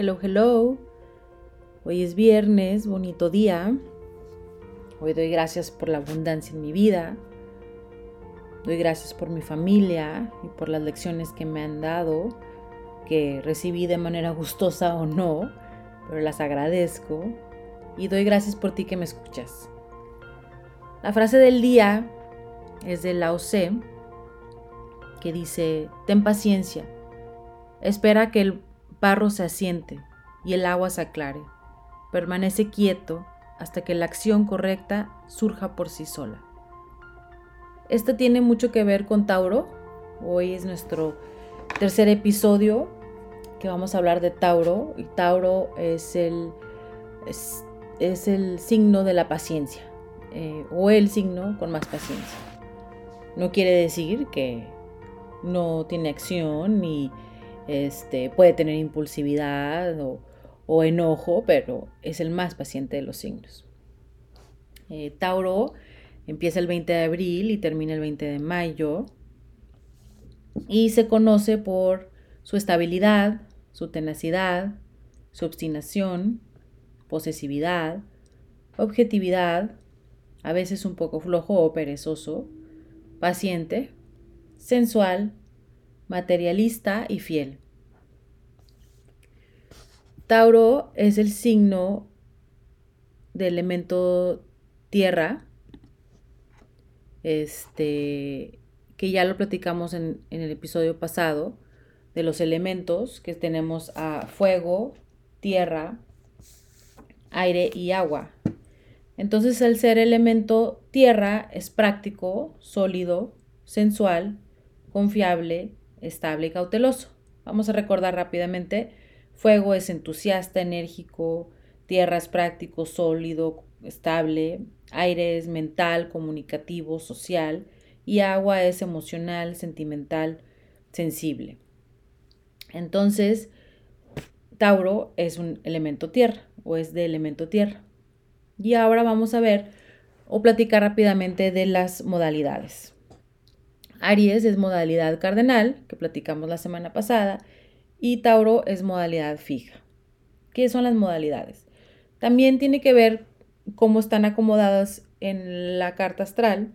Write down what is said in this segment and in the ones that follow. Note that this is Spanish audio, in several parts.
Hello, hello. Hoy es viernes, bonito día. Hoy doy gracias por la abundancia en mi vida. Doy gracias por mi familia y por las lecciones que me han dado, que recibí de manera gustosa o no, pero las agradezco. Y doy gracias por ti que me escuchas. La frase del día es de Lao Tse, que dice, ten paciencia, espera que el barro se asiente y el agua se aclare. Permanece quieto hasta que la acción correcta surja por sí sola. Esto tiene mucho que ver con Tauro. Hoy es nuestro tercer episodio que vamos a hablar de Tauro. Y Tauro es el, es, el signo de la paciencia. Eh, o el signo con más paciencia. No quiere decir que no tiene acción ni este, puede tener impulsividad o, enojo, pero es el más paciente de los signos. Eh, Tauro empieza el 20 de abril y termina el 20 de mayo y se conoce por su estabilidad, su tenacidad, su obstinación, posesividad, objetividad, a veces un poco flojo o perezoso, paciente, sensual, materialista y fiel. Tauro es el signo de elemento tierra, este, que ya lo platicamos en, en el episodio pasado, de los elementos que tenemos a fuego, tierra, aire y agua. Entonces el ser elemento tierra es práctico, sólido, sensual, confiable, estable y cauteloso. Vamos a recordar rápidamente, fuego es entusiasta, enérgico, tierra es práctico, sólido, estable, aire es mental, comunicativo, social y agua es emocional, sentimental, sensible. Entonces, Tauro es un elemento tierra o es de elemento tierra. Y ahora vamos a ver o platicar rápidamente de las modalidades. Aries es modalidad cardenal, que platicamos la semana pasada, y Tauro es modalidad fija. ¿Qué son las modalidades? También tiene que ver cómo están acomodadas en la carta astral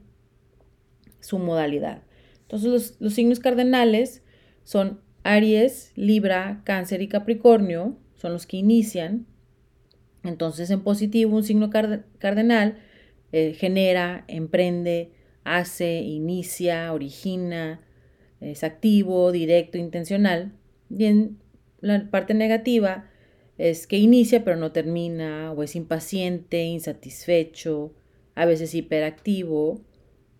su modalidad. Entonces los, signos cardenales son Aries, Libra, Cáncer y Capricornio, son los que inician. Entonces en positivo un signo cardenal eh, genera, emprende, hace, inicia, origina, es activo, directo, intencional. Y en la parte negativa es que inicia pero no termina, o es impaciente, insatisfecho, a veces hiperactivo,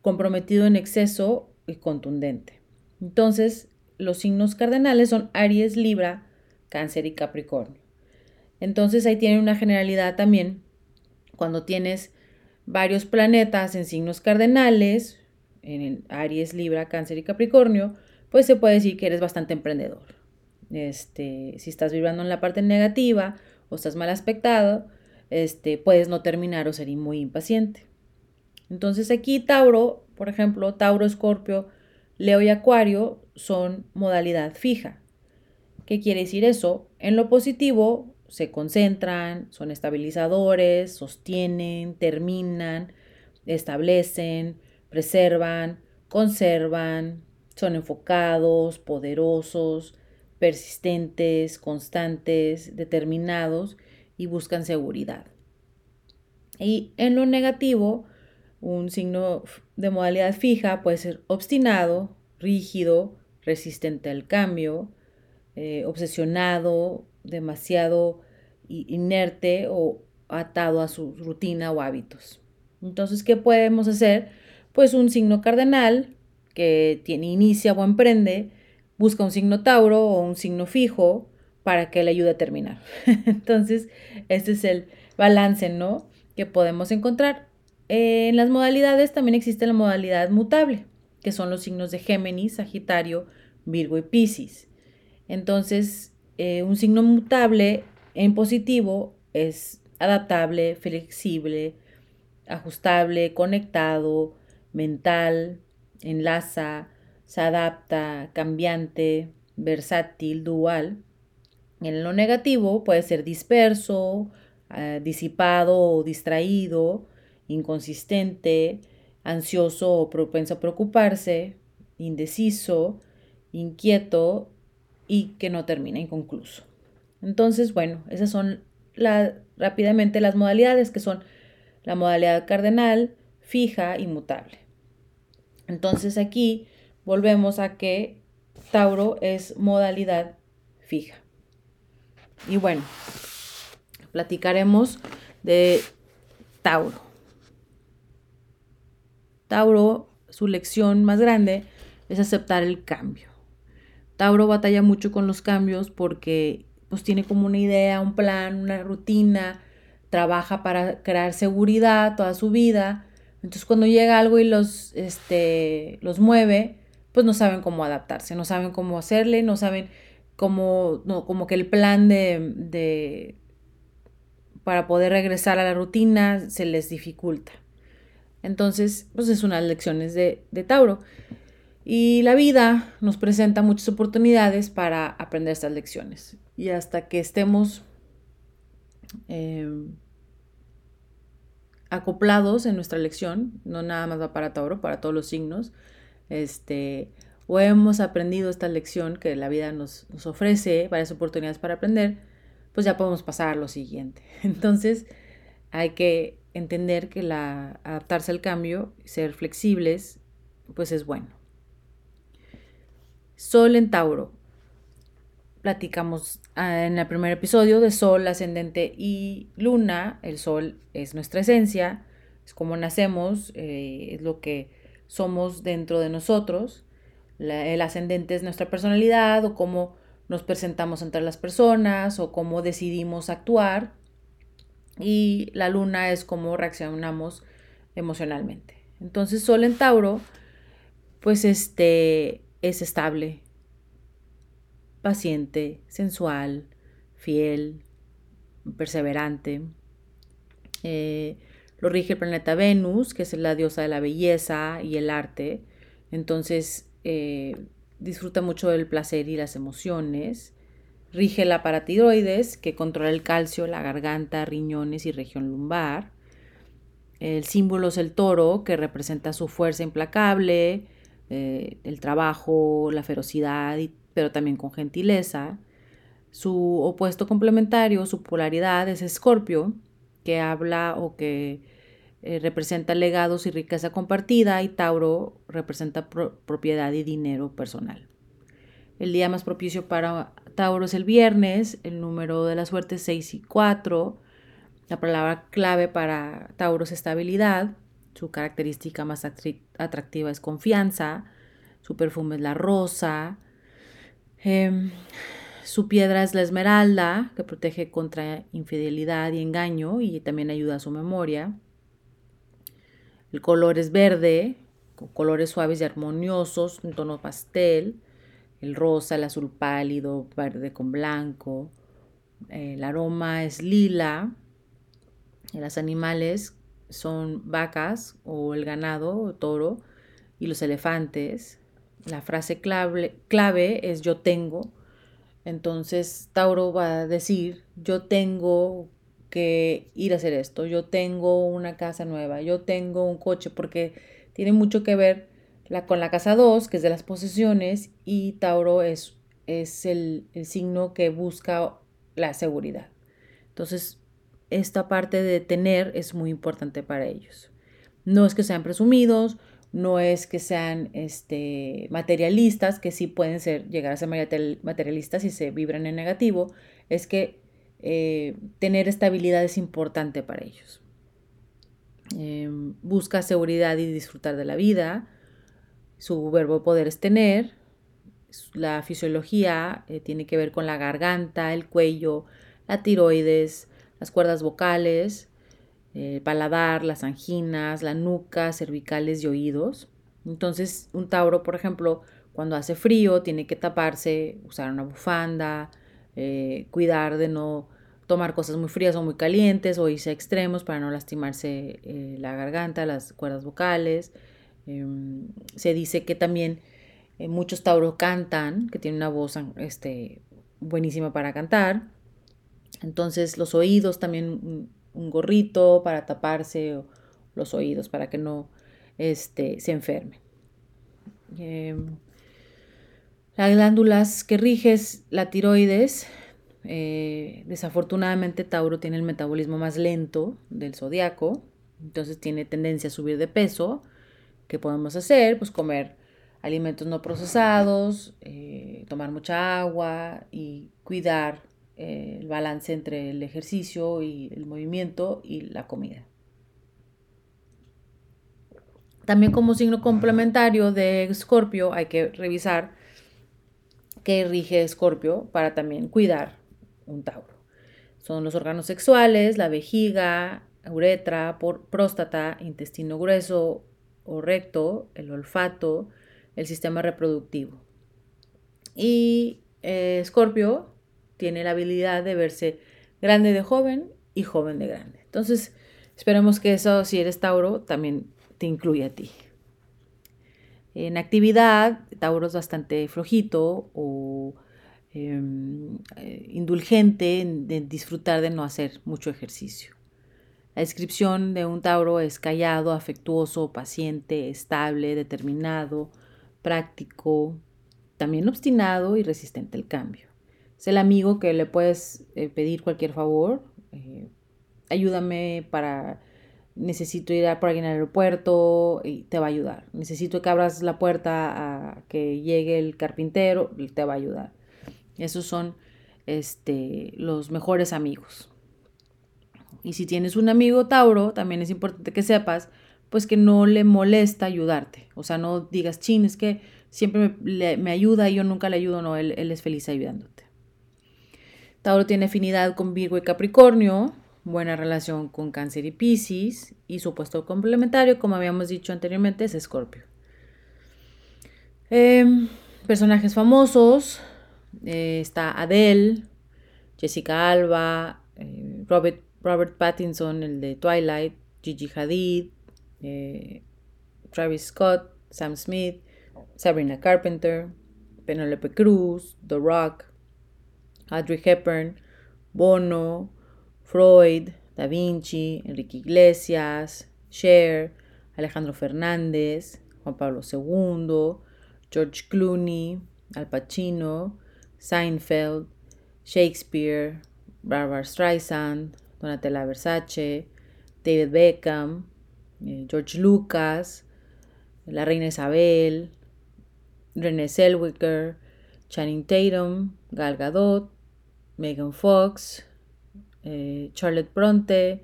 comprometido en exceso y contundente. Entonces, los signos cardenales son Aries, Libra, Cáncer y Capricornio. Entonces ahí tiene una generalidad también. Cuando tienes varios planetas en signos cardenales, en Aries, Libra, Cáncer y Capricornio, pues se puede decir que eres bastante emprendedor. Este, si estás vibrando en la parte negativa o estás mal aspectado, este, puedes no terminar o ser muy impaciente. Entonces aquí Tauro, por ejemplo, Tauro, Escorpio, Leo y Acuario son modalidad fija. ¿Qué quiere decir eso? En lo positivo, se concentran, son estabilizadores, sostienen, terminan, establecen, preservan, conservan, son enfocados, poderosos, persistentes, constantes, determinados y buscan seguridad. Y en lo negativo, un signo de modalidad fija puede ser obstinado, rígido, resistente al cambio, eh, obsesionado, demasiado inerte o atado a su rutina o hábitos. Entonces, ¿qué podemos hacer? Pues un signo cardenal que tiene inicia o emprende, busca un signo Tauro o un signo fijo para que le ayude a terminar. Entonces, este es el balance, ¿no? Que podemos encontrar. En las modalidades también existe la modalidad mutable, que son los signos de Géminis, Sagitario, Virgo y Piscis. Entonces, eh, un signo mutable en positivo es adaptable, flexible, ajustable, conectado, mental, enlaza, se adapta, cambiante, versátil, dual. En lo negativo puede ser disperso, eh, disipado o distraído, inconsistente, ansioso o propenso a preocuparse, indeciso, inquieto y que no termina inconcluso. Entonces, bueno, esas son rápidamente las modalidades que son la modalidad cardenal, fija y mutable. Entonces aquí volvemos a que Tauro es modalidad fija. Y bueno, platicaremos de Tauro. Tauro, su lección más grande es aceptar el cambio. Tauro batalla mucho con los cambios porque pues tiene como una idea, un plan, una rutina, trabaja para crear seguridad toda su vida. Entonces cuando llega algo y los, este, los mueve, pues no saben cómo adaptarse, no saben cómo hacerle, no saben cómo, no, como que el plan de, de, para poder regresar a la rutina se les dificulta. Entonces, pues es unas lecciones de, de Tauro. Y la vida nos presenta muchas oportunidades para aprender estas lecciones. Y hasta que estemos em, acoplados en nuestra lección, no nada más va para Tauro, para todos los signos, este, o hemos aprendido esta lección que la vida nos, ofrece, varias oportunidades para aprender, pues ya podemos pasar a lo siguiente. Entonces, hay que entender que la, adaptarse al cambio, ser flexibles, pues es bueno. Sol en Tauro. Platicamos ah, en el primer episodio de Sol, ascendente y Luna. El Sol es nuestra esencia, es como nacemos, eh, es lo que somos dentro de nosotros. el ascendente es nuestra personalidad o cómo nos presentamos entre las personas o cómo decidimos actuar. Y la luna es cómo reaccionamos emocionalmente. Entonces, Sol en Tauro, pues este es estable, paciente, sensual, fiel, perseverante. Eh, lo rige el planeta Venus, que es la diosa de la belleza y el arte. Entonces, eh, disfruta mucho del placer y las emociones. Rige la paratiroides, que controla el calcio, la garganta, riñones y región lumbar. El símbolo es el toro, que representa su fuerza implacable, eh, el trabajo, la ferocidad, pero también con gentileza. Su opuesto complementario, su polaridad es Escorpio, que habla o que eh, representa legados y riqueza compartida, y Tauro representa propiedad y dinero personal. El día más propicio para Tauro es el viernes, el número de la suerte es 6 y 4. La palabra clave para Tauro es estabilidad. Su característica más atractiva es confianza. Su perfume es la rosa. Em, su piedra es la esmeralda, que protege contra infidelidad y engaño y también ayuda a su memoria. El color es verde, con colores suaves y armoniosos, un tono pastel. El rosa, el azul pálido, verde con blanco. El aroma es lila. Los animales son vacas o el ganado, toro, y los elefantes. La frase clave es yo tengo. Entonces Tauro va a decir yo tengo que ir a hacer esto, yo tengo una casa nueva, yo tengo un coche, porque tiene mucho que ver con la casa 2, que es de las posesiones, y Tauro es, es el, signo que busca la seguridad. Entonces, esta parte de tener es muy importante para ellos. No es que sean presumidos, no es que sean este, materialistas, que sí pueden ser, llegar a ser materialistas y se vibran en negativo, es que eh, tener estabilidad es importante para ellos. Em, busca seguridad y disfrutar de la vida. Su verbo poder es tener. La fisiología eh, tiene que ver con la garganta, el cuello, la tiroides, las cuerdas vocales, el paladar, las anginas, la nuca, cervicales y oídos. Entonces, un Tauro, por ejemplo, cuando hace frío, tiene que taparse, usar una bufanda, eh, cuidar de no tomar cosas muy frías o muy calientes o irse a extremos para no lastimarse eh, la garganta, las cuerdas vocales. Em, se dice que también eh, muchos Tauro cantan, que tienen una voz este, buenísima para cantar. Entonces los oídos también un, gorrito para taparse los oídos para que no este, se enferme. Em, las glándulas que riges la tiroides, eh, desafortunadamente Tauro tiene el metabolismo más lento del zodiaco, entonces tiene tendencia a subir de peso. ¿Qué podemos hacer? Pues comer alimentos no procesados, eh, tomar mucha agua y cuidar eh, el balance entre el ejercicio y el movimiento y la comida. También como signo complementario de Escorpio hay que revisar qué rige Escorpio para también cuidar un Tauro. Son los órganos sexuales, la vejiga, uretra, por, próstata, intestino grueso o recto, el olfato, el sistema reproductivo. Y eh, Escorpio tiene la habilidad de verse grande de joven y joven de grande. Entonces, esperemos que eso, si eres Tauro, también te incluya a ti. En actividad, Tauro es bastante flojito o eh, indulgente en, en disfrutar de no hacer mucho ejercicio. La descripción de un Tauro es callado, afectuoso, paciente, estable, determinado, práctico, también obstinado y resistente al cambio. Es el amigo que le puedes eh, pedir cualquier favor. Eh, ayúdame para... Necesito ir a por alguien al aeropuerto y te va a ayudar. Necesito que abras la puerta a que llegue el carpintero, te va a ayudar. Esos son este, los mejores amigos. Y si tienes un amigo Tauro, también es importante que sepas, pues que no le molesta ayudarte. O sea, no digas, chin, es que siempre me, ayuda y yo nunca le ayudo. No, él es feliz ayudándote. Tauro tiene afinidad con Virgo y Capricornio, buena relación con Cáncer y Piscis y su puesto complementario, como habíamos dicho anteriormente, es Escorpio. Em, personajes famosos, eh, está Adele, Jessica Alba, eh, Robert, Robert, Pattinson, el de Twilight, Gigi Hadid, eh, Travis Scott, Sam Smith, Sabrina Carpenter, Penelope Cruz, The Rock, Audrey Hepburn, Bono, Freud, Da Vinci, Enrique Iglesias, Cher, Alejandro Fernández, Juan Pablo II, George Clooney, Al Pacino, Seinfeld, Shakespeare, Barbara Streisand, Donatella Versace, David Beckham, eh, George Lucas, la reina Isabel, René Zellweger, Channing Tatum, Gal Gadot, Megan Fox, eh, Charlotte Bronte,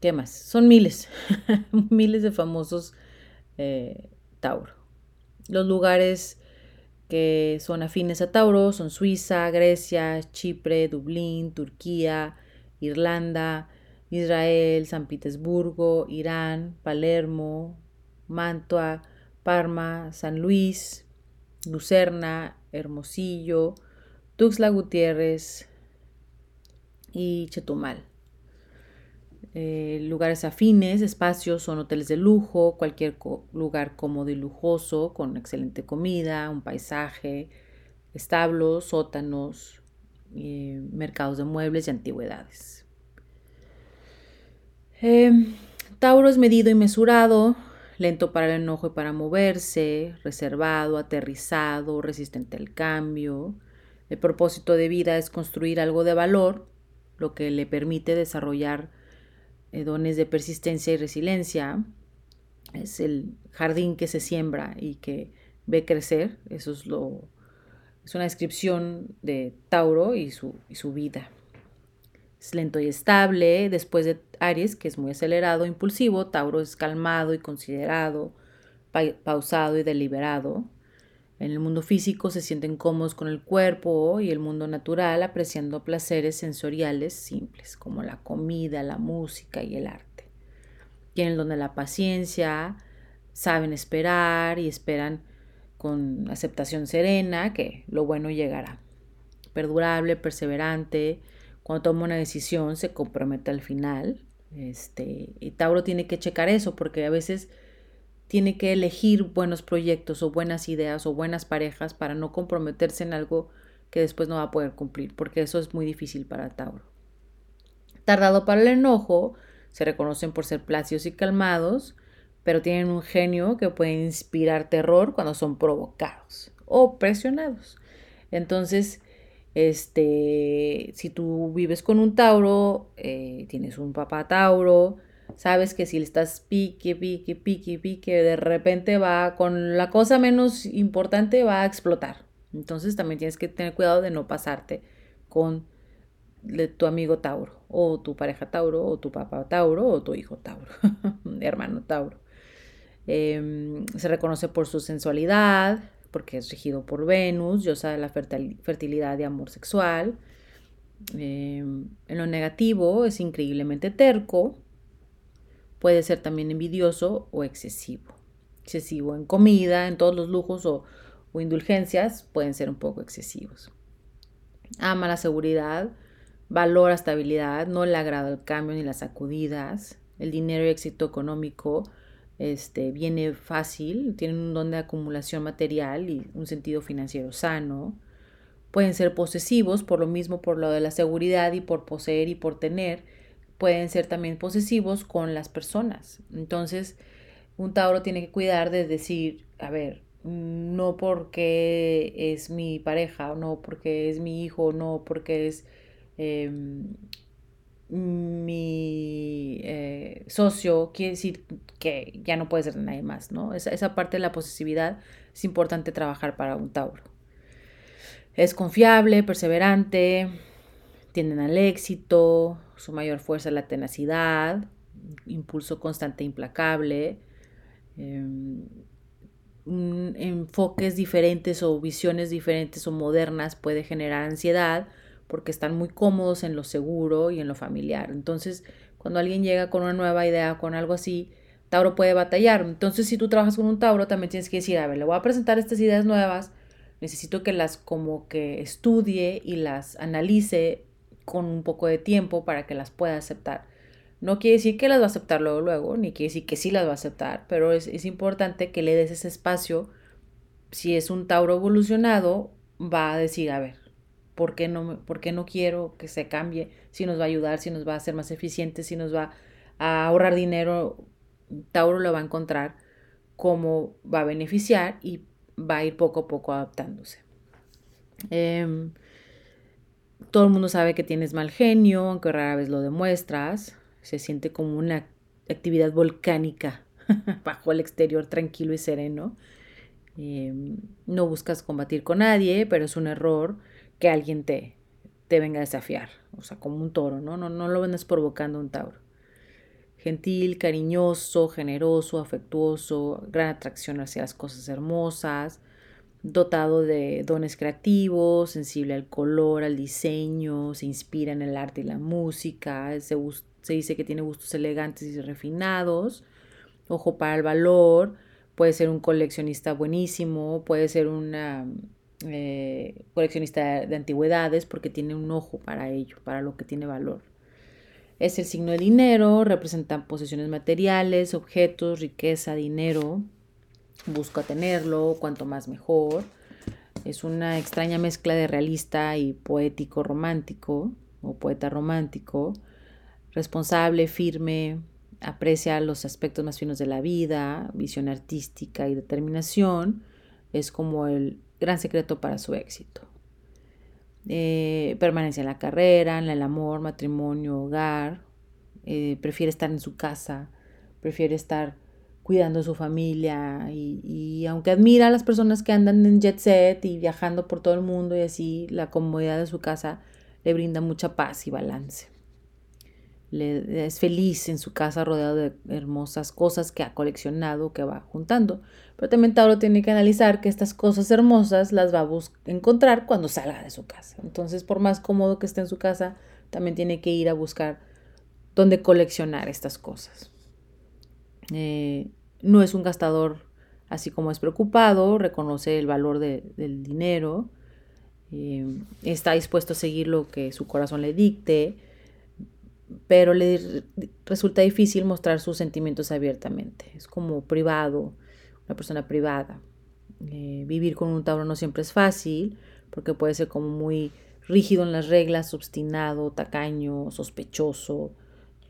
¿qué más? Son miles, miles de famosos eh, Tauro. Los lugares que son afines a Tauro son Suiza, Grecia, Chipre, Dublín, Turquía, Irlanda, Israel, San Petersburgo, Irán, Palermo, Mantua, Parma, San Luis, Lucerna, Hermosillo, Tuxtla Gutiérrez y Chetumal. Eh, lugares afines, espacios son hoteles de lujo, cualquier lugar cómodo y lujoso, con excelente comida, un paisaje, establos, sótanos, eh, mercados de muebles y antigüedades. Eh, Tauro es medido y mesurado, lento para el enojo y para moverse, reservado, aterrizado, resistente al cambio, el propósito de vida es construir algo de valor, lo que le permite desarrollar dones de persistencia y resiliencia. Es el jardín que se siembra y que ve crecer. Eso es lo es una descripción de Tauro y su, y su vida. Es lento y estable. Después de Aries, que es muy acelerado, impulsivo, Tauro es calmado y considerado, pausado y deliberado. En el mundo físico se sienten cómodos con el cuerpo y el mundo natural apreciando placeres sensoriales simples como la comida, la música y el arte. Tienen donde la paciencia, saben esperar y esperan con aceptación serena que lo bueno llegará. Perdurable, perseverante, cuando toma una decisión se compromete al final. Este, y Tauro tiene que checar eso porque a veces tiene que elegir buenos proyectos o buenas ideas o buenas parejas para no comprometerse en algo que después no va a poder cumplir, porque eso es muy difícil para Tauro. Tardado para el enojo, se reconocen por ser plácidos y calmados, pero tienen un genio que puede inspirar terror cuando son provocados o presionados. Entonces, este, si tú vives con un Tauro, eh, tienes un papá Tauro, sabes que si le estás pique, pique, pique, pique, de repente va con la cosa menos importante va a explotar. Entonces también tienes que tener cuidado de no pasarte con tu amigo Tauro, o tu pareja Tauro, o tu papá Tauro, o tu hijo Tauro, hermano Tauro. Em, se reconoce por su sensualidad, porque es regido por Venus, diosa de la fertilidad y amor sexual. Em, en lo negativo es increíblemente terco, puede ser también envidioso o excesivo. Excesivo en comida, en todos los lujos o, indulgencias pueden ser un poco excesivos. Ama la seguridad, valora estabilidad, no le agrada el cambio ni las sacudidas. El dinero y éxito económico este, viene fácil, tienen un don de acumulación material y un sentido financiero sano. Pueden ser posesivos, por lo mismo, por lo de la seguridad y por poseer y por tener. Pueden ser también posesivos con las personas. Entonces, un Tauro tiene que cuidar de decir, a ver, no porque es mi pareja, no porque es mi hijo, no porque es Em, mi eh, socio, quiere decir que ya no puede ser nadie más, ¿no? Esa, esa parte de la posesividad es importante trabajar para un Tauro. Es confiable, perseverante, tienden al éxito, su mayor fuerza es la tenacidad, impulso constante e implacable, em, enfoques diferentes o visiones diferentes o modernas puede generar ansiedad, porque están muy cómodos en lo seguro y en lo familiar. Entonces, cuando alguien llega con una nueva idea, con algo así, Tauro puede batallar. Entonces, si tú trabajas con un Tauro, también tienes que decir, a ver, le voy a presentar estas ideas nuevas, necesito que las como que estudie y las analice con un poco de tiempo para que las pueda aceptar. No quiere decir que las va a aceptar luego, ni quiere decir que sí las va a aceptar, pero es, es importante que le des ese espacio. Si es un Tauro evolucionado, va a decir, a ver, ¿Por qué, no, ¿Por no quiero que se cambie? Si nos va a ayudar, si nos va a hacer más eficientes, si nos va a ahorrar dinero, Tauro lo va a encontrar cómo va a beneficiar y va a ir poco a poco adaptándose. Em, todo el mundo sabe que tienes mal genio, aunque rara vez lo demuestras. Se siente como una actividad volcánica bajo el exterior tranquilo y sereno. Em, no buscas combatir con nadie, pero es un error que alguien te, te venga a desafiar, o sea, como un toro, ¿no? No, no lo vendes provocando un tauro. Gentil, cariñoso, generoso, afectuoso, gran atracción hacia las cosas hermosas, dotado de dones creativos, sensible al color, al diseño, se inspira en el arte y la música, se, dice que tiene gustos elegantes y refinados, ojo para el valor, puede ser un coleccionista buenísimo, puede ser una eh, coleccionista de antigüedades porque tiene un ojo para ello, para lo que tiene valor. Es el signo de dinero, representan posesiones materiales, objetos, riqueza, dinero. Busca tenerlo, cuanto más mejor. Es una extraña mezcla de realista y poético romántico o poeta romántico. Responsable, firme, aprecia los aspectos más finos de la vida, visión artística y determinación. Es como el gran secreto para su éxito. Eh, permanece en la carrera, en el amor, matrimonio, hogar. Eh, prefiere estar en su casa, prefiere estar cuidando a su familia y, y, aunque admira a las personas que andan en jet set y viajando por todo el mundo y así, la comodidad de su casa le brinda mucha paz y balance le, es feliz en su casa rodeado de hermosas cosas que ha coleccionado, que va juntando. Pero también Tauro tiene que analizar que estas cosas hermosas las va a encontrar cuando salga de su casa. Entonces, por más cómodo que esté en su casa, también tiene que ir a buscar dónde coleccionar estas cosas. Eh, no es un gastador así como es preocupado, reconoce el valor del dinero, eh, está dispuesto a seguir lo que su corazón le dicte, pero le resulta difícil mostrar sus sentimientos abiertamente. Es como privado, una persona privada. Eh, vivir con un Tauro no siempre es fácil, porque puede ser como muy rígido en las reglas, obstinado, tacaño, sospechoso,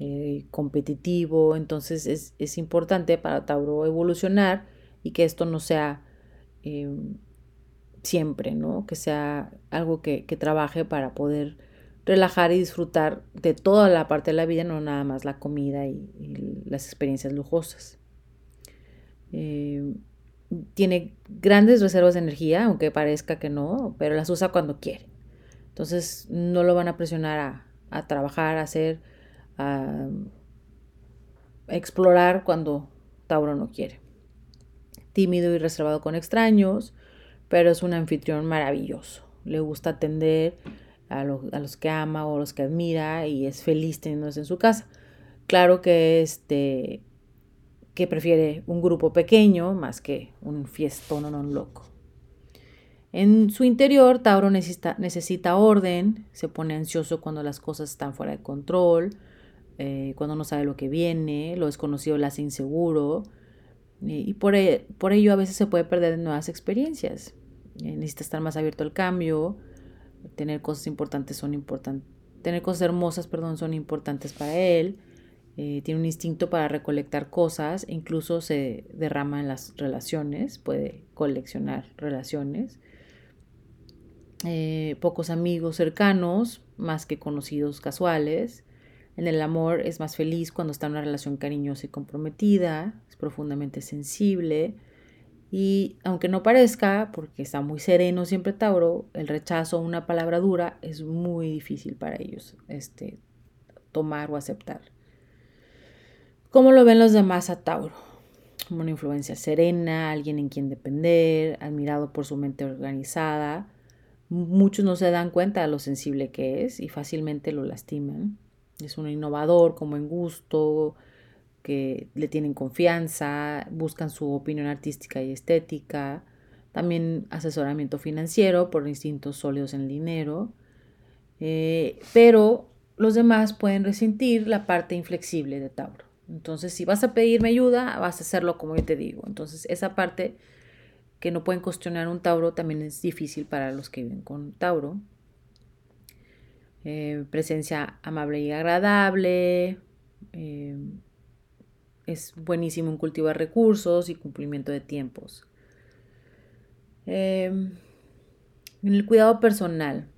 eh, competitivo. Entonces es, importante para Tauro evolucionar y que esto no sea em, siempre, ¿no? Que sea algo que, trabaje para poder relajar y disfrutar de toda la parte de la vida, no nada más la comida y, las experiencias lujosas. Em, tiene grandes reservas de energía, aunque parezca que no, pero las usa cuando quiere. Entonces no lo van a presionar a, a trabajar, a hacer, a explorar cuando Tauro no quiere. Tímido y reservado con extraños, pero es un anfitrión maravilloso. Le gusta atender a, los que ama o a los que admira y es feliz teniéndose en su casa. Claro que este que prefiere un grupo pequeño más que un fiestón o no loco. En su interior, Tauro necesita, necesita orden, se pone ansioso cuando las cosas están fuera de control, eh, cuando no sabe lo que viene, lo desconocido le hace inseguro eh, y por, e, por, ello a veces se puede perder nuevas experiencias. Eh, necesita estar más abierto al cambio, tener cosas importantes son importantes, tener cosas hermosas, perdón, son importantes para él. tiene un instinto para recolectar cosas, e incluso se derrama en las relaciones, puede coleccionar relaciones. Eh, pocos amigos cercanos, más que conocidos casuales. En el amor es más feliz cuando está en una relación cariñosa y comprometida, es profundamente sensible y aunque no parezca, porque está muy sereno siempre Tauro, el rechazo a una palabra dura es muy difícil para ellos este, tomar o aceptar. ¿Cómo lo ven los demás a Tauro? Como una influencia serena, alguien en quien depender, admirado por su mente organizada, Muchos no se dan cuenta de lo sensible que es y fácilmente lo lastiman. Es un innovador como en gusto, que le tienen confianza, buscan su opinión artística y estética, también asesoramiento financiero por instintos sólidos en el dinero, eh, pero los demás pueden resentir la parte inflexible de Tauro. Entonces, si vas a pedirme ayuda, vas a hacerlo como yo te digo. Entonces, esa parte que no pueden cuestionar un Tauro también es difícil para los que viven con Tauro. Eh, presencia amable y agradable. Eh, es buenísimo en cultivar recursos y cumplimiento de tiempos. Eh, en el cuidado personal,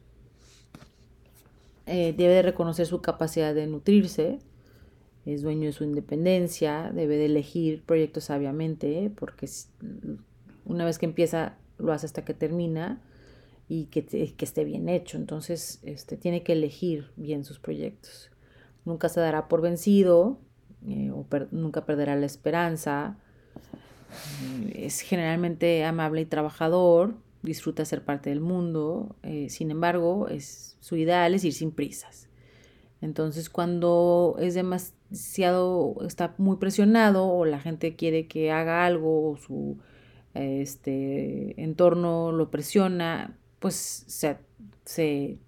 debe de reconocer su capacidad de nutrirse, es dueño de su independencia, debe de elegir proyectos sabiamente, porque una vez que empieza, lo hace hasta que termina y que, esté bien hecho. Entonces, este, tiene que elegir bien sus proyectos. Nunca se dará por vencido eh, o nunca perderá la esperanza. Es generalmente amable y trabajador, disfruta ser parte del mundo. Eh, sin embargo, su ideal es ir sin prisas. Entonces, cuando es demasiado, está muy presionado o la gente quiere que haga algo o su este entorno lo presiona, pues se, se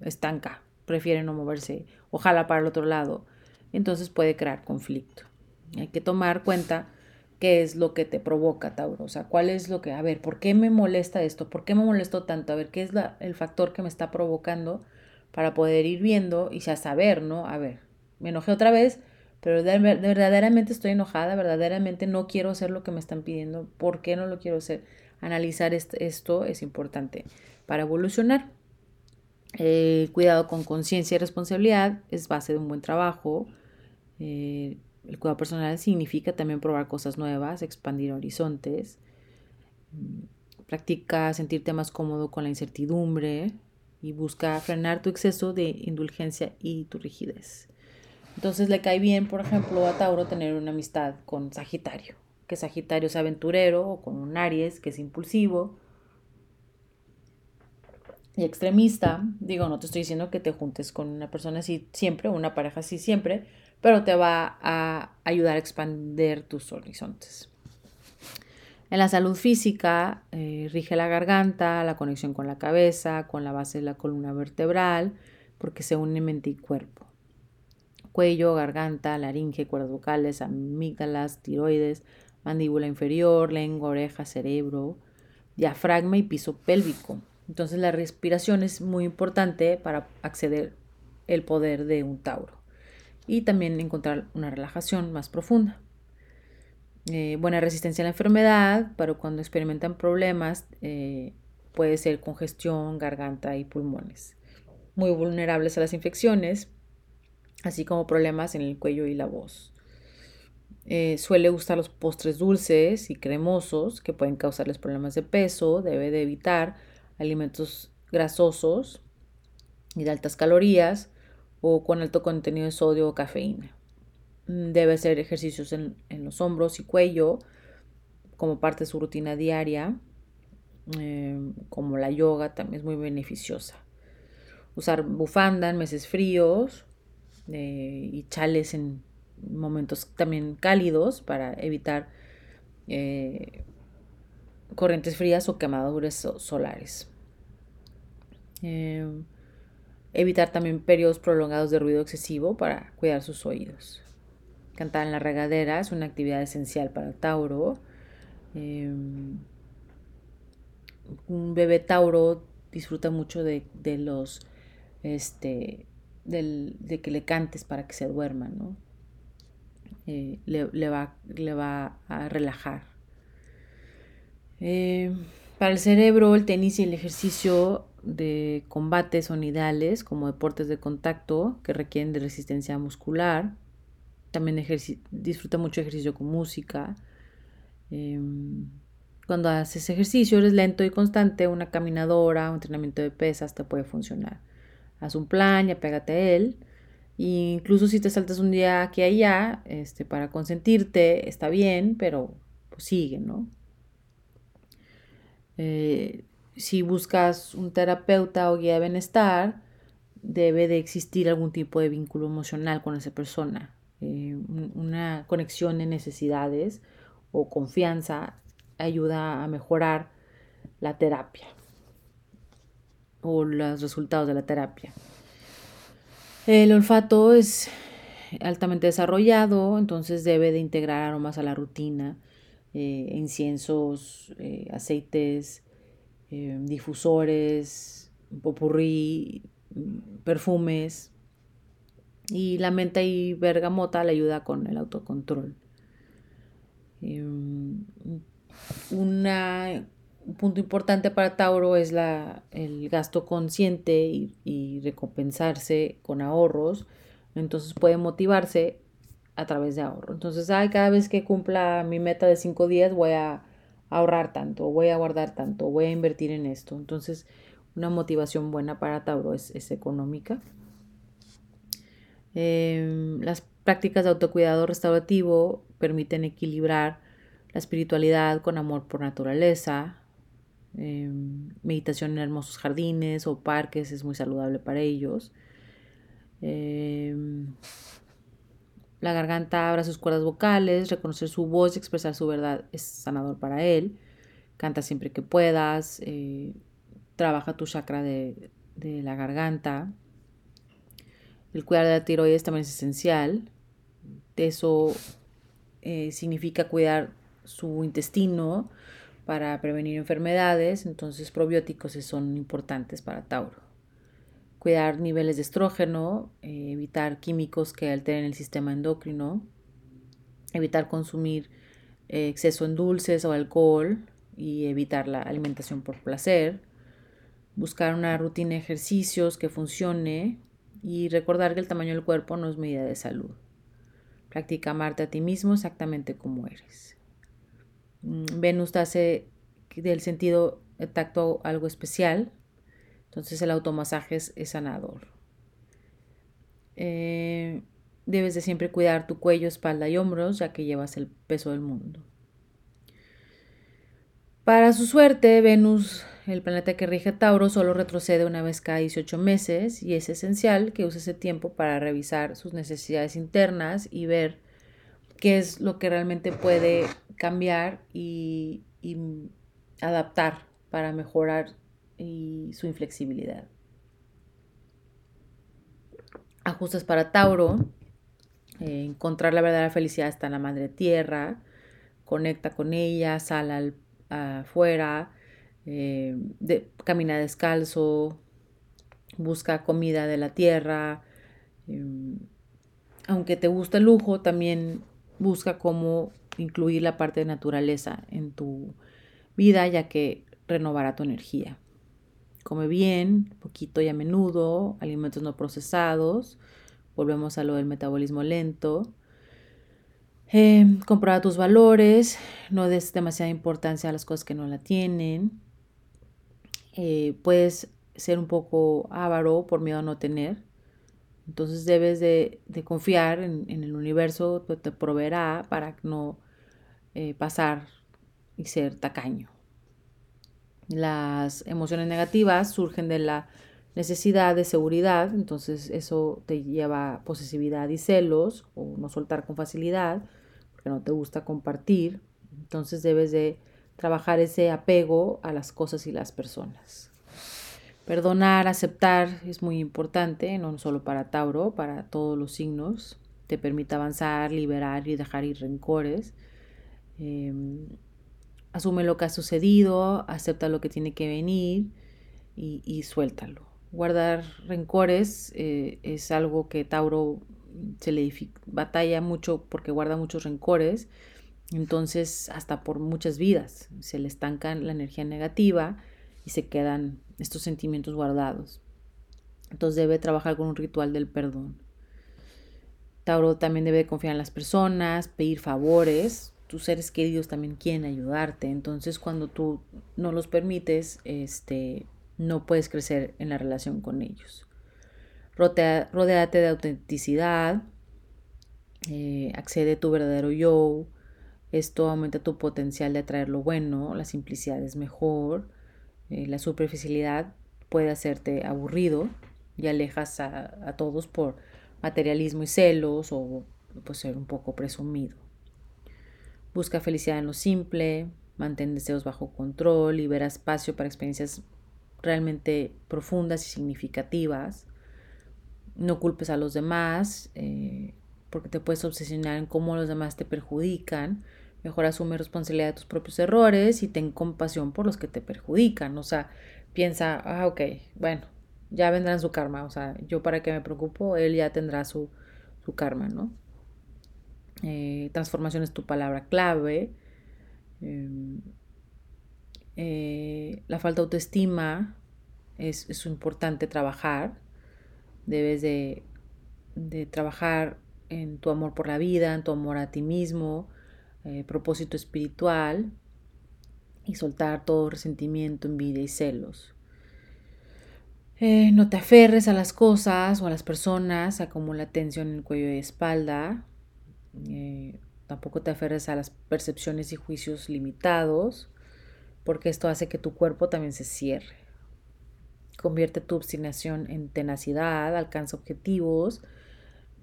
estanca, prefiere no moverse, ojalá para el otro lado. Entonces puede crear conflicto. Hay que tomar cuenta qué es lo que te provoca, Tauro. O sea, cuál es lo que, a ver, ¿por qué me molesta esto? ¿Por qué me molestó tanto? A ver, ¿qué es la, el factor que me está provocando para poder ir viendo y ya saber, ¿no? A ver, me enojé otra vez, pero verdaderamente estoy enojada, verdaderamente no quiero hacer lo que me están pidiendo, ¿por qué no lo quiero hacer? Analizar esto es importante para evolucionar. Eh, cuidado con conciencia y responsabilidad es base de un buen trabajo. Eh, el cuidado personal significa también probar cosas nuevas, expandir horizontes. Practica sentirte más cómodo con la incertidumbre y busca frenar tu exceso de indulgencia y tu rigidez. Entonces le cae bien, por ejemplo, a Tauro tener una amistad con Sagitario, que Sagitario es aventurero, o con un Aries, que es impulsivo y extremista. Digo, no te estoy diciendo que te juntes con una persona así siempre, una pareja así siempre, pero te va a ayudar a expandir tus horizontes. En la salud física, eh, rige la garganta, la conexión con la cabeza, con la base de la columna vertebral, porque se une mente y cuerpo cuello, garganta, laringe, cuerdas vocales, amígdalas, tiroides, mandíbula inferior, lengua, oreja, cerebro, diafragma y piso pélvico. Entonces la respiración es muy importante para acceder el poder de un Tauro y también encontrar una relajación más profunda. Eh, buena resistencia a la enfermedad, pero cuando experimentan problemas eh, puede ser congestión, garganta y pulmones. Muy vulnerables a las infecciones, así como problemas en el cuello y la voz. Eh, suele gustar los postres dulces y cremosos que pueden causarles problemas de peso. Debe de evitar alimentos grasosos y de altas calorías o con alto contenido de sodio o cafeína. Mm, debe hacer ejercicios en, los hombros y cuello como parte de su rutina diaria, em, como la yoga también es muy beneficiosa. Usar bufanda en meses fríos eh, y chales en momentos también cálidos para evitar eh, corrientes frías o quemaduras solares. Em, evitar también periodos prolongados de ruido excesivo para cuidar sus oídos. Cantar en la regadera es una actividad esencial para Tauro. Em, un bebé Tauro disfruta mucho de, los este de que le cantes para que se duerma, ¿no? Eh, le, va, le, va, a relajar. Eh, para el cerebro, el tenis y el ejercicio de combate son ideales como deportes de contacto que requieren de resistencia muscular. También disfruta mucho ejercicio con música. Em, cuando haces ejercicio, eres lento y constante, una caminadora, un entrenamiento de pesas te puede funcionar. Haz un plan y apégate a él incluso si te saltas un día aquí y allá, este, para consentirte, está bien, pero pues, sigue, ¿no? Eh, si buscas un terapeuta o guía de bienestar, debe de existir algún tipo de vínculo emocional con esa persona, eh, una conexión de necesidades o confianza ayuda a mejorar la terapia o los resultados de la terapia. El olfato es altamente desarrollado, entonces debe de integrar aromas a la rutina, eh, inciensos, eh, aceites, eh, difusores, popurrí, perfumes. Y la menta y bergamota le ayuda con el autocontrol. una un punto importante para Tauro es la, el gasto consciente y, recompensarse con ahorros. Entonces puede motivarse a través de ahorro. Entonces, ay, cada vez que cumpla mi meta de cinco días voy a ahorrar tanto, voy a guardar tanto, voy a invertir en esto. Entonces, una motivación buena para Tauro es, económica. Em, las prácticas de autocuidado restaurativo permiten equilibrar la espiritualidad con amor por naturaleza, Em, meditación en hermosos jardines o parques es muy saludable para ellos. Em, la garganta abra sus cuerdas vocales, reconocer su voz y expresar su verdad es sanador para él. Canta siempre que puedas, eh, trabaja tu chakra de, la garganta. El cuidar de la tiroides también es esencial. Eso eh, significa cuidar su intestino, para prevenir enfermedades, entonces probióticos son importantes para Tauro. Cuidar niveles de estrógeno, eh, evitar químicos que alteren el sistema endocrino, evitar consumir eh, exceso en dulces o alcohol y evitar la alimentación por placer, buscar una rutina de ejercicios que funcione y recordar que el tamaño del cuerpo no es medida de salud. Practica amarte a ti mismo exactamente como eres. Mm, Venus hace del sentido tacto algo especial, entonces el automasaje es, sanador. Eh, debes de siempre cuidar tu cuello, espalda y hombros, ya que llevas el peso del mundo. Para su suerte, Venus, el planeta que rige Tauro, solo retrocede una vez cada 18 meses y es esencial que use ese tiempo para revisar sus necesidades internas y ver qué es lo que realmente puede cambiar y, adaptar para mejorar su inflexibilidad. Ajustes para Tauro. Eh, encontrar la verdadera felicidad está en la madre tierra. Conecta con ella, sal afuera. eh, camina descalzo, busca comida de la tierra. Em, aunque te gusta el lujo, también busca cómo incluir la parte de naturaleza en tu vida, ya que renovará tu energía. Come bien, poquito y a menudo, alimentos no procesados. Volvemos a lo del metabolismo lento. Eh, tus valores, no des demasiada importancia a las cosas que no la tienen. Eh, puedes ser un poco avaro por miedo a no tener. Entonces debes de, confiar en, el universo, que te proveerá para no eh, pasar y ser tacaño. Las emociones negativas surgen de la necesidad de seguridad, entonces eso te lleva a posesividad y celos o no soltar con facilidad, porque no te gusta compartir. Entonces debes de trabajar ese apego a las cosas y las personas. Perdonar, aceptar es muy importante, no solo para Tauro, para todos los signos. Te permite avanzar, liberar y dejar ir rencores. Em, asume lo que ha sucedido, acepta lo que tiene que venir y, suéltalo. Guardar rencores eh, es algo que Tauro se le batalla mucho porque guarda muchos rencores, entonces hasta por muchas vidas se le estanca la energía negativa y se quedan estos sentimientos guardados. Entonces debe trabajar con un ritual del perdón. Tauro también debe confiar en las personas, pedir favores, tus seres queridos también quieren ayudarte. Entonces, cuando tú no los permites, este, no puedes crecer en la relación con ellos. Rodea, rodeate de autenticidad, eh, accede a tu verdadero yo. Esto aumenta tu potencial de atraer lo bueno, la simplicidad es mejor, eh, la superficialidad puede hacerte aburrido y alejas a, todos por materialismo y celos o pues, ser un poco presumido. Busca felicidad en lo simple, mantén deseos bajo control, libera espacio para experiencias realmente profundas y significativas. No culpes a los demás, eh, porque te puedes obsesionar en cómo los demás te perjudican. Mejor asume responsabilidad de tus propios errores y ten compasión por los que te perjudican. O sea, piensa, ah, ok, bueno, ya vendrán su karma. O sea, yo para qué me preocupo, él ya tendrá su, su karma, ¿no? Eh, transformación es tu palabra clave. Em, eh, la falta de autoestima es, es, importante trabajar. Debes de, de, trabajar en tu amor por la vida, en tu amor a ti mismo, eh, propósito espiritual y soltar todo resentimiento, envidia y celos. no te aferres a las cosas o a las personas, acumula tensión en el cuello y espalda, eh, tampoco te aferres a las percepciones y juicios limitados, porque esto hace que tu cuerpo también se cierre. Convierte tu obstinación en tenacidad, alcanza objetivos,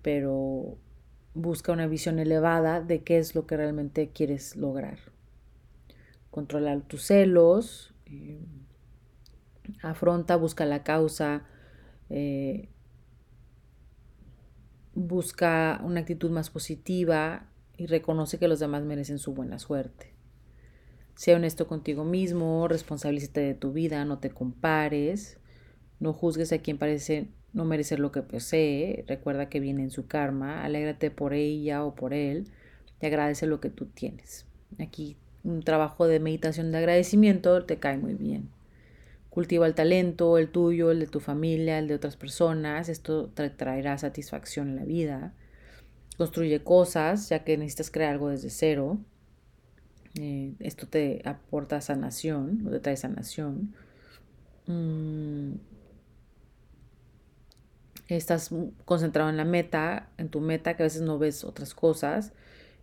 pero busca una visión elevada de qué es lo que realmente quieres lograr. Controlar tus celos, eh, afronta, busca la causa, eh, busca una actitud más positiva y reconoce que los demás merecen su buena suerte. Sea honesto contigo mismo, responsabilízate de tu vida, no te compares, no juzgues a quien parece no merecer lo que posee, recuerda que viene en su karma, alégrate por ella o por él y agradece lo que tú tienes. Aquí un trabajo de meditación de agradecimiento te cae muy bien. Cultiva el talento, el tuyo, el de tu familia, el de otras personas. Esto te traerá satisfacción en la vida. Construye cosas, ya que necesitas crear algo desde cero. Eh, esto te aporta sanación, o te trae sanación. Mm. Estás concentrado en la meta, en tu meta, que a veces no ves otras cosas.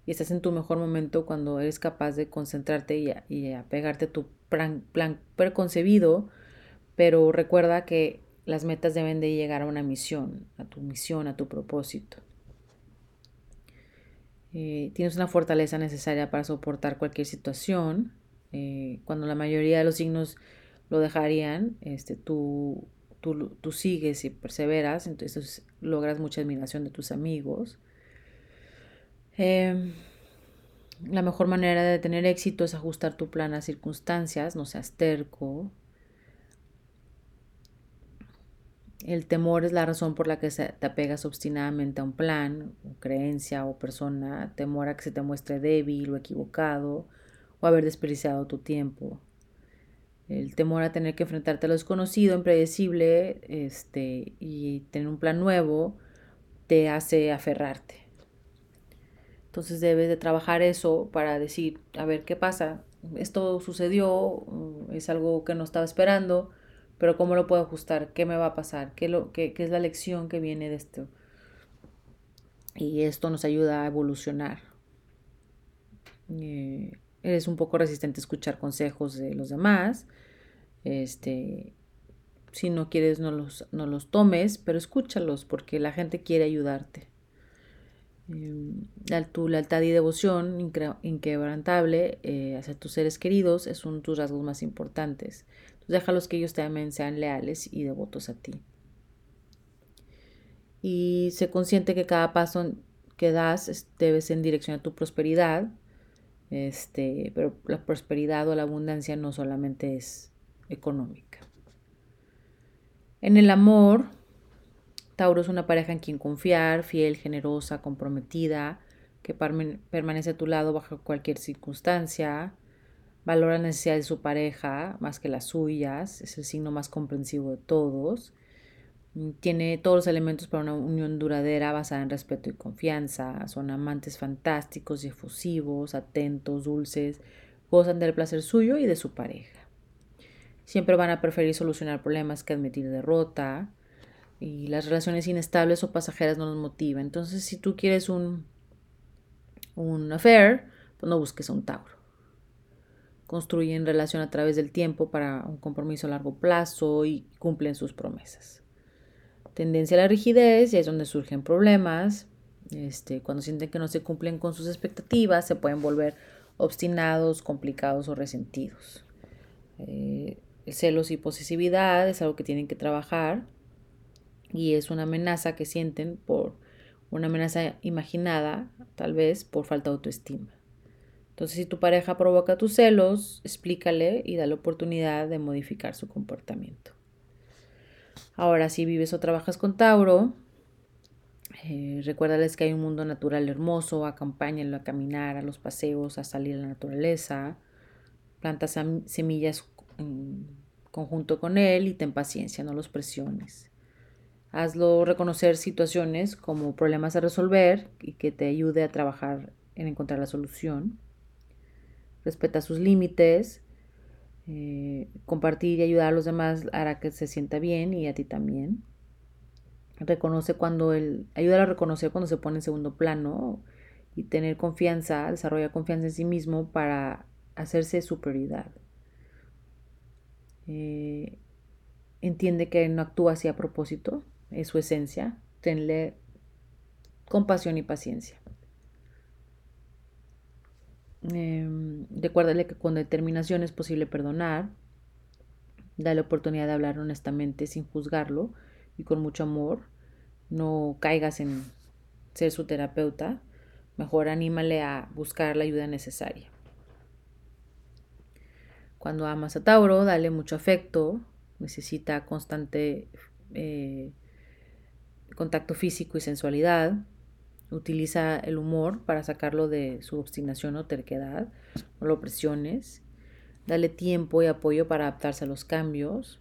Y estás en tu mejor momento cuando eres capaz de concentrarte y, y apegarte a tu plan, plan preconcebido pero recuerda que las metas deben de llegar a una misión, a tu misión, a tu propósito. Eh, tienes una fortaleza necesaria para soportar cualquier situación. Eh, cuando la mayoría de los signos lo dejarían, este, tú, tú, sigues y perseveras, entonces logras mucha admiración de tus amigos. Em, La mejor manera de tener éxito es ajustar tu plan a circunstancias, no seas terco. El temor es la razón por la que te apegas obstinadamente a un plan, o creencia o persona, temor a que se te muestre débil o equivocado, o haber desperdiciado tu tiempo. El temor a tener que enfrentarte a lo desconocido, impredecible, este, y tener un plan nuevo, te hace aferrarte. Entonces debes de trabajar eso para decir, a ver, ¿qué pasa? Esto sucedió, mm, es algo que no estaba esperando, pero ¿cómo lo puedo ajustar? ¿Qué me va a pasar? ¿Qué, lo, qué, qué es la lección que viene de esto? Y esto nos ayuda a evolucionar. Eh, eres un poco resistente a escuchar consejos de los demás. Este, si no quieres, no los, no los tomes, pero escúchalos porque la gente quiere ayudarte. Eh, tu lealtad y devoción inquebrantable eh, hacia tus seres queridos es de tus rasgos más importantes. Entonces déjalos que ellos también sean leales y devotos a ti. Y sé consciente que cada paso que das debe ser en dirección a tu prosperidad. Este, pero la prosperidad o la abundancia no solamente es económica. En el amor, Tauro es una pareja en quien confiar, fiel, generosa, comprometida, que permanece a tu lado bajo cualquier circunstancia, valora las necesidades de su pareja más que las suyas, es el signo más comprensivo de todos, tiene todos los elementos para una unión duradera basada en respeto y confianza, son amantes fantásticos y efusivos, atentos, dulces, gozan del placer suyo y de su pareja. Siempre van a preferir solucionar problemas que admitir derrota, y las relaciones inestables o pasajeras no nos motivan. Entonces, si tú quieres un, un affair, pues no busques a un Tauro. Construyen relación a través del tiempo para un compromiso a largo plazo y cumplen sus promesas. Tendencia a la rigidez, y es donde surgen problemas. Este, cuando sienten que no se cumplen con sus expectativas, se pueden volver obstinados, complicados o resentidos. Eh, celos y posesividad es algo que tienen que trabajar y es una amenaza que sienten por una amenaza imaginada, tal vez por falta de autoestima. Entonces, si tu pareja provoca tus celos, explícale y dale oportunidad de modificar su comportamiento. Ahora, si vives o trabajas con Tauro, eh, recuérdales que hay un mundo natural hermoso, acompáñenlo a caminar, a los paseos, a salir a la naturaleza, planta semillas conjunto con él y ten paciencia, no los presiones. Hazlo reconocer situaciones como problemas a resolver y que te ayude a trabajar en encontrar la solución. Respeta sus límites. Eh, compartir y ayudar a los demás hará que se sienta bien y a ti también. Reconoce cuando ayuda a reconocer cuando se pone en segundo plano y tener confianza, desarrolla confianza en sí mismo para hacerse su prioridad. Eh, entiende que no actúa así a propósito, es su esencia. Tenle compasión y paciencia. Eh, recuérdale que con determinación es posible perdonar. Dale oportunidad de hablar honestamente sin juzgarlo y con mucho amor. No caigas en ser su terapeuta. Mejor anímale a buscar la ayuda necesaria. Cuando amas a Tauro, dale mucho afecto. Necesita constante eh, contacto físico y sensualidad. Utiliza el humor para sacarlo de su obstinación o terquedad. No lo presiones. Dale tiempo y apoyo para adaptarse a los cambios.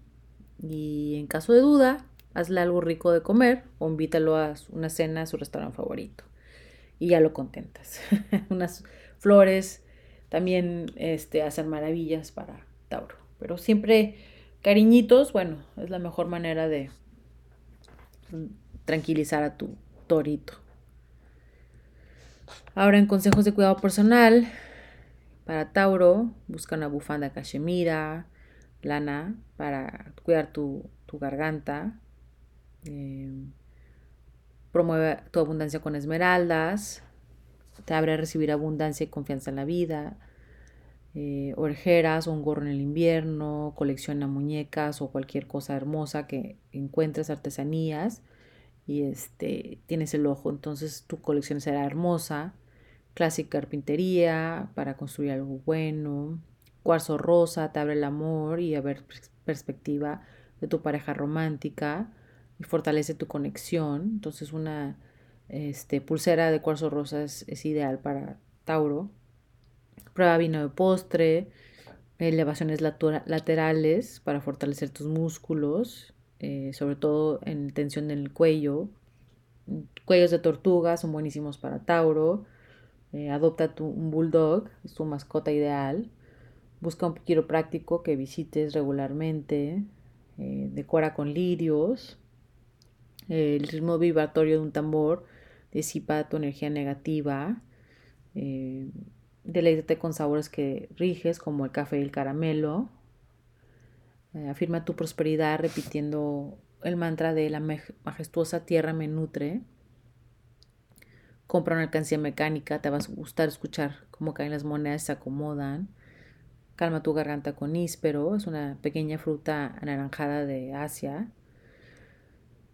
Y en caso de duda, hazle algo rico de comer o invítalo a una cena a su restaurante favorito. Y ya lo contentas. Unas flores también este, hacen maravillas para Tauro. Pero siempre cariñitos, bueno, es la mejor manera de tranquilizar a tu torito. Ahora en consejos de cuidado personal, para Tauro, busca una bufanda cachemira, lana, para cuidar tu, garganta. Em, promueve tu abundancia con esmeraldas. Te abre a recibir abundancia y confianza en la vida. Eh, orejeras o un gorro en el invierno. Colecciona muñecas o cualquier cosa hermosa que encuentres, artesanías y este, tienes el ojo, entonces tu colección será hermosa. Classic carpintería para construir algo bueno. Cuarzo rosa te abre el amor y a ver perspectiva de tu pareja romántica y fortalece tu conexión. Entonces una este, pulsera de cuarzo rosa es, ideal para Tauro. Prueba vino de postre, elevaciones laterales para fortalecer tus músculos, eh, sobre todo en tensión en el cuello. Cuellos de tortuga son buenísimos para Tauro. Eh, adopta tu, un bulldog, es tu mascota ideal. Busca un quiropráctico que visites regularmente. Eh, decora con lirios. el ritmo vibratorio de un tambor disipa tu energía negativa. Deleítate con sabores que riges, como el café y el caramelo. Eh, afirma tu prosperidad repitiendo el mantra de la majestuosa tierra me nutre. Compra una alcancía mecánica, te va a gustar escuchar cómo caen las monedas, se acomodan. Calma tu garganta con íspero, es una pequeña fruta anaranjada de Asia.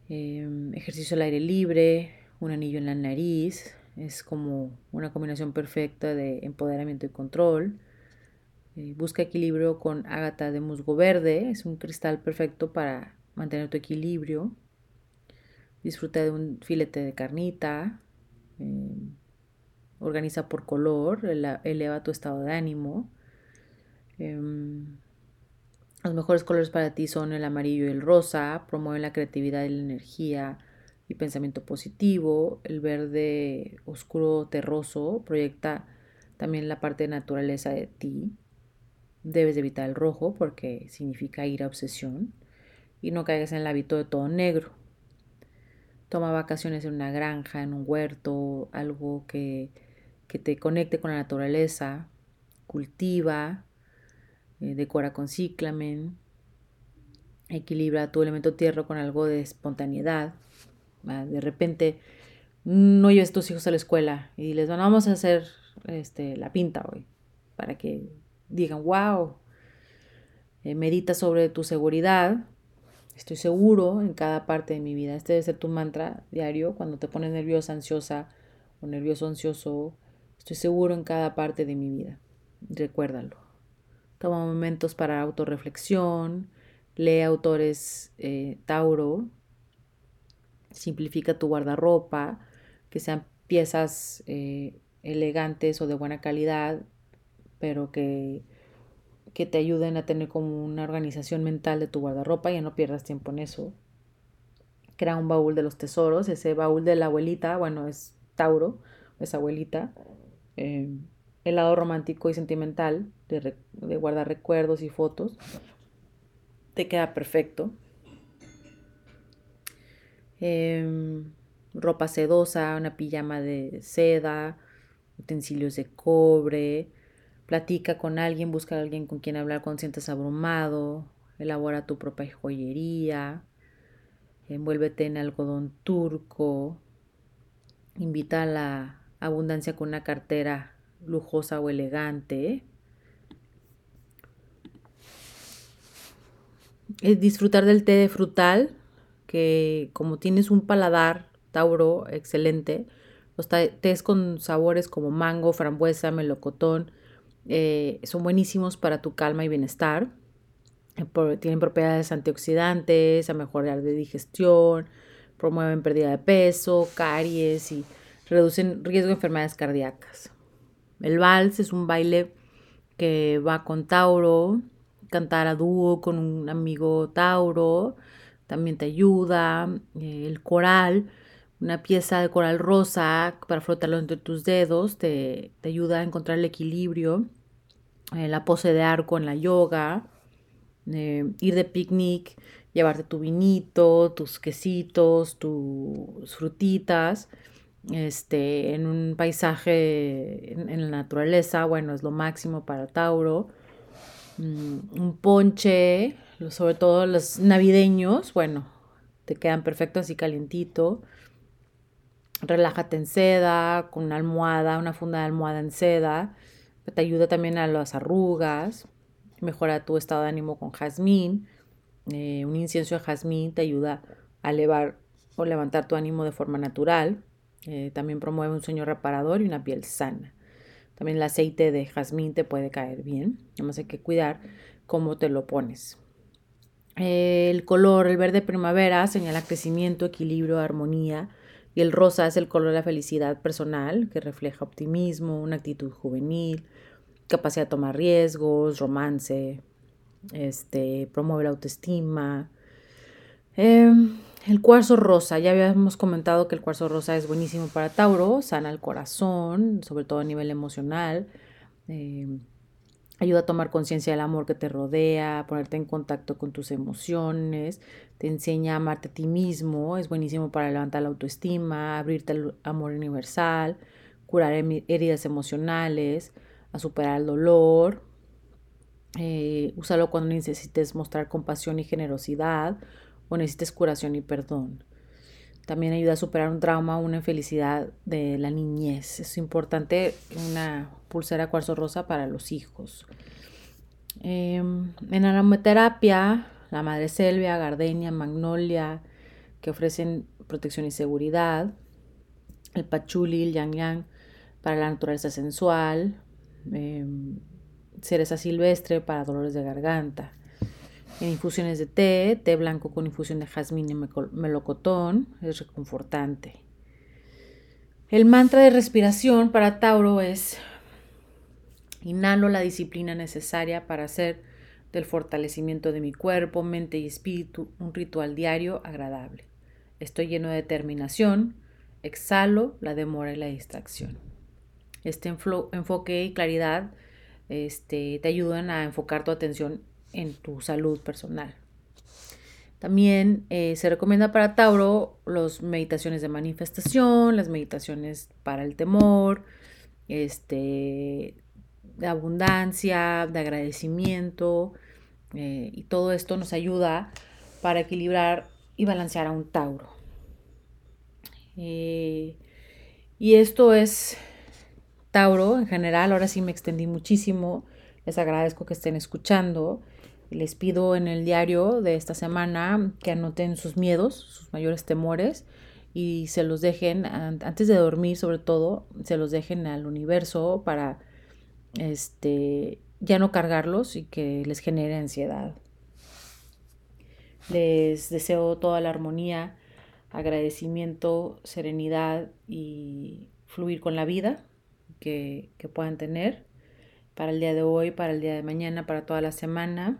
Em, ejercicio al aire libre, un anillo en la nariz, es como una combinación perfecta de empoderamiento y control. Eh, busca equilibrio con ágata de musgo verde. Es un cristal perfecto para mantener tu equilibrio. Disfruta de un filete de carnita. Eh, organiza por color. eleva tu estado de ánimo. Em, los mejores colores para ti son el amarillo y el rosa. Promueven la creatividad y la energía y pensamiento positivo. El verde oscuro terroso proyecta también la parte de naturaleza de ti. Debes evitar el rojo porque significa ir a obsesión y no caigas en el hábito de todo negro. Toma vacaciones en una granja, en un huerto, algo que, te conecte con la naturaleza. Cultiva, eh, decora con ciclamen, equilibra tu elemento tierra con algo de espontaneidad. De repente no lleves tus hijos a la escuela y les van, vamos a hacer este, la pinta hoy, para que digan, wow, eh, medita sobre tu seguridad, estoy seguro en cada parte de mi vida. Este debe ser tu mantra diario cuando te pones nerviosa, ansiosa o nervioso, ansioso. Estoy seguro en cada parte de mi vida. Recuérdalo. Toma momentos para autorreflexión. Lee autores eh, Tauro simplifica tu guardarropa, que sean piezas eh, elegantes o de buena calidad, pero que, que te ayuden a tener como una organización mental de tu guardarropa, y no pierdas tiempo en eso. Crea un baúl de los tesoros, ese baúl de la abuelita, bueno, es Tauro, es abuelita. Eh, el lado romántico y sentimental de, de guardar recuerdos y fotos, te queda perfecto. Em, ropa sedosa, una pijama de seda, utensilios de cobre, platica con alguien, busca a alguien con quien hablar cuando sientas abrumado, elabora tu propia joyería, envuélvete en algodón turco, invita a la abundancia con una cartera lujosa o elegante. Es disfrutar del té de frutal, que como tienes un paladar, Tauro, excelente, los tés con sabores como mango, frambuesa, melocotón, eh, son buenísimos para tu calma y bienestar. Eh, tienen propiedades antioxidantes, a mejorar de digestión, promueven pérdida de peso, caries y reducen riesgo de enfermedades cardíacas. El vals es un baile que va con Tauro, cantar a dúo con un amigo Tauro, también te ayuda. Eh, el coral, una pieza de coral rosa para flotarlo entre tus dedos, te, ayuda a encontrar el equilibrio. Eh, la pose de arco en la yoga. Eh, ir de picnic, llevarte tu vinito, tus quesitos, tus frutitas. Este, en un paisaje en, en la naturaleza, bueno, es lo máximo para Tauro. Mm, un ponche, sobre todo los navideños, bueno, te quedan perfectos así calientito. Relájate en seda, con una almohada, una funda de almohada en seda. Te ayuda también a las arrugas. Mejora tu estado de ánimo con jazmín. Eh, un incienso de jazmín te ayuda a elevar o levantar tu ánimo de forma natural. Eh, también promueve un sueño reparador y una piel sana. También el aceite de jazmín te puede caer bien. Además hay que cuidar cómo te lo pones. El color, el verde primavera, señala crecimiento, equilibrio, armonía. Y el rosa es el color de la felicidad personal, que refleja optimismo, una actitud juvenil, capacidad de tomar riesgos, romance, este, promueve la autoestima. Em, el cuarzo rosa, ya habíamos comentado que el cuarzo rosa es buenísimo para Tauro, sana el corazón, sobre todo a nivel emocional. Em, ayuda a tomar conciencia del amor que te rodea, ponerte en contacto con tus emociones, te enseña a amarte a ti mismo, es buenísimo para levantar la autoestima, abrirte al amor universal, curar heridas emocionales, a superar el dolor. Eh, úsalo cuando necesites mostrar compasión y generosidad o necesites curación y perdón. También ayuda a superar un trauma o una infelicidad de la niñez. Es importante una pulsera cuarzo rosa para los hijos. Em, en aromaterapia, la madre selvia, gardenia, magnolia, que ofrecen protección y seguridad. El pachuli, el yang yang, para la naturaleza sensual. Em, cereza silvestre para dolores de garganta en infusiones de té, té blanco con infusión de jazmín y melocotón, es reconfortante. El mantra de respiración para Tauro es inhalo la disciplina necesaria para hacer del fortalecimiento de mi cuerpo, mente y espíritu un ritual diario agradable. Estoy lleno de determinación, exhalo la demora y la distracción. Este enfoque y claridad este, te ayudan a enfocar tu atención en tu salud personal. También eh, se recomienda para Tauro las meditaciones de manifestación, las meditaciones para el temor, este, de abundancia, de agradecimiento, eh, y todo esto nos ayuda para equilibrar y balancear a un Tauro. Eh, y esto es Tauro en general, ahora sí me extendí muchísimo, les agradezco que estén escuchando. Les pido en el diario de esta semana que anoten sus miedos, sus mayores temores y se los dejen, antes de dormir sobre todo, se los dejen al universo para este, ya no cargarlos y que les genere ansiedad. Les deseo toda la armonía, agradecimiento, serenidad y fluir con la vida que, que puedan tener para el día de hoy, para el día de mañana, para toda la semana.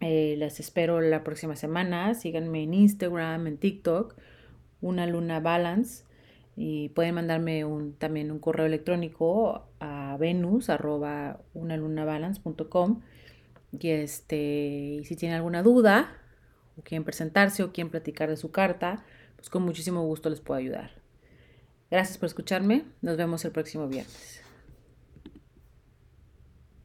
Eh, las espero la próxima semana. Síganme en Instagram, en TikTok, una luna balance. Y pueden mandarme un, también un correo electrónico a venus. Y este, si tienen alguna duda, o quieren presentarse, o quieren platicar de su carta, pues con muchísimo gusto les puedo ayudar. Gracias por escucharme. Nos vemos el próximo viernes.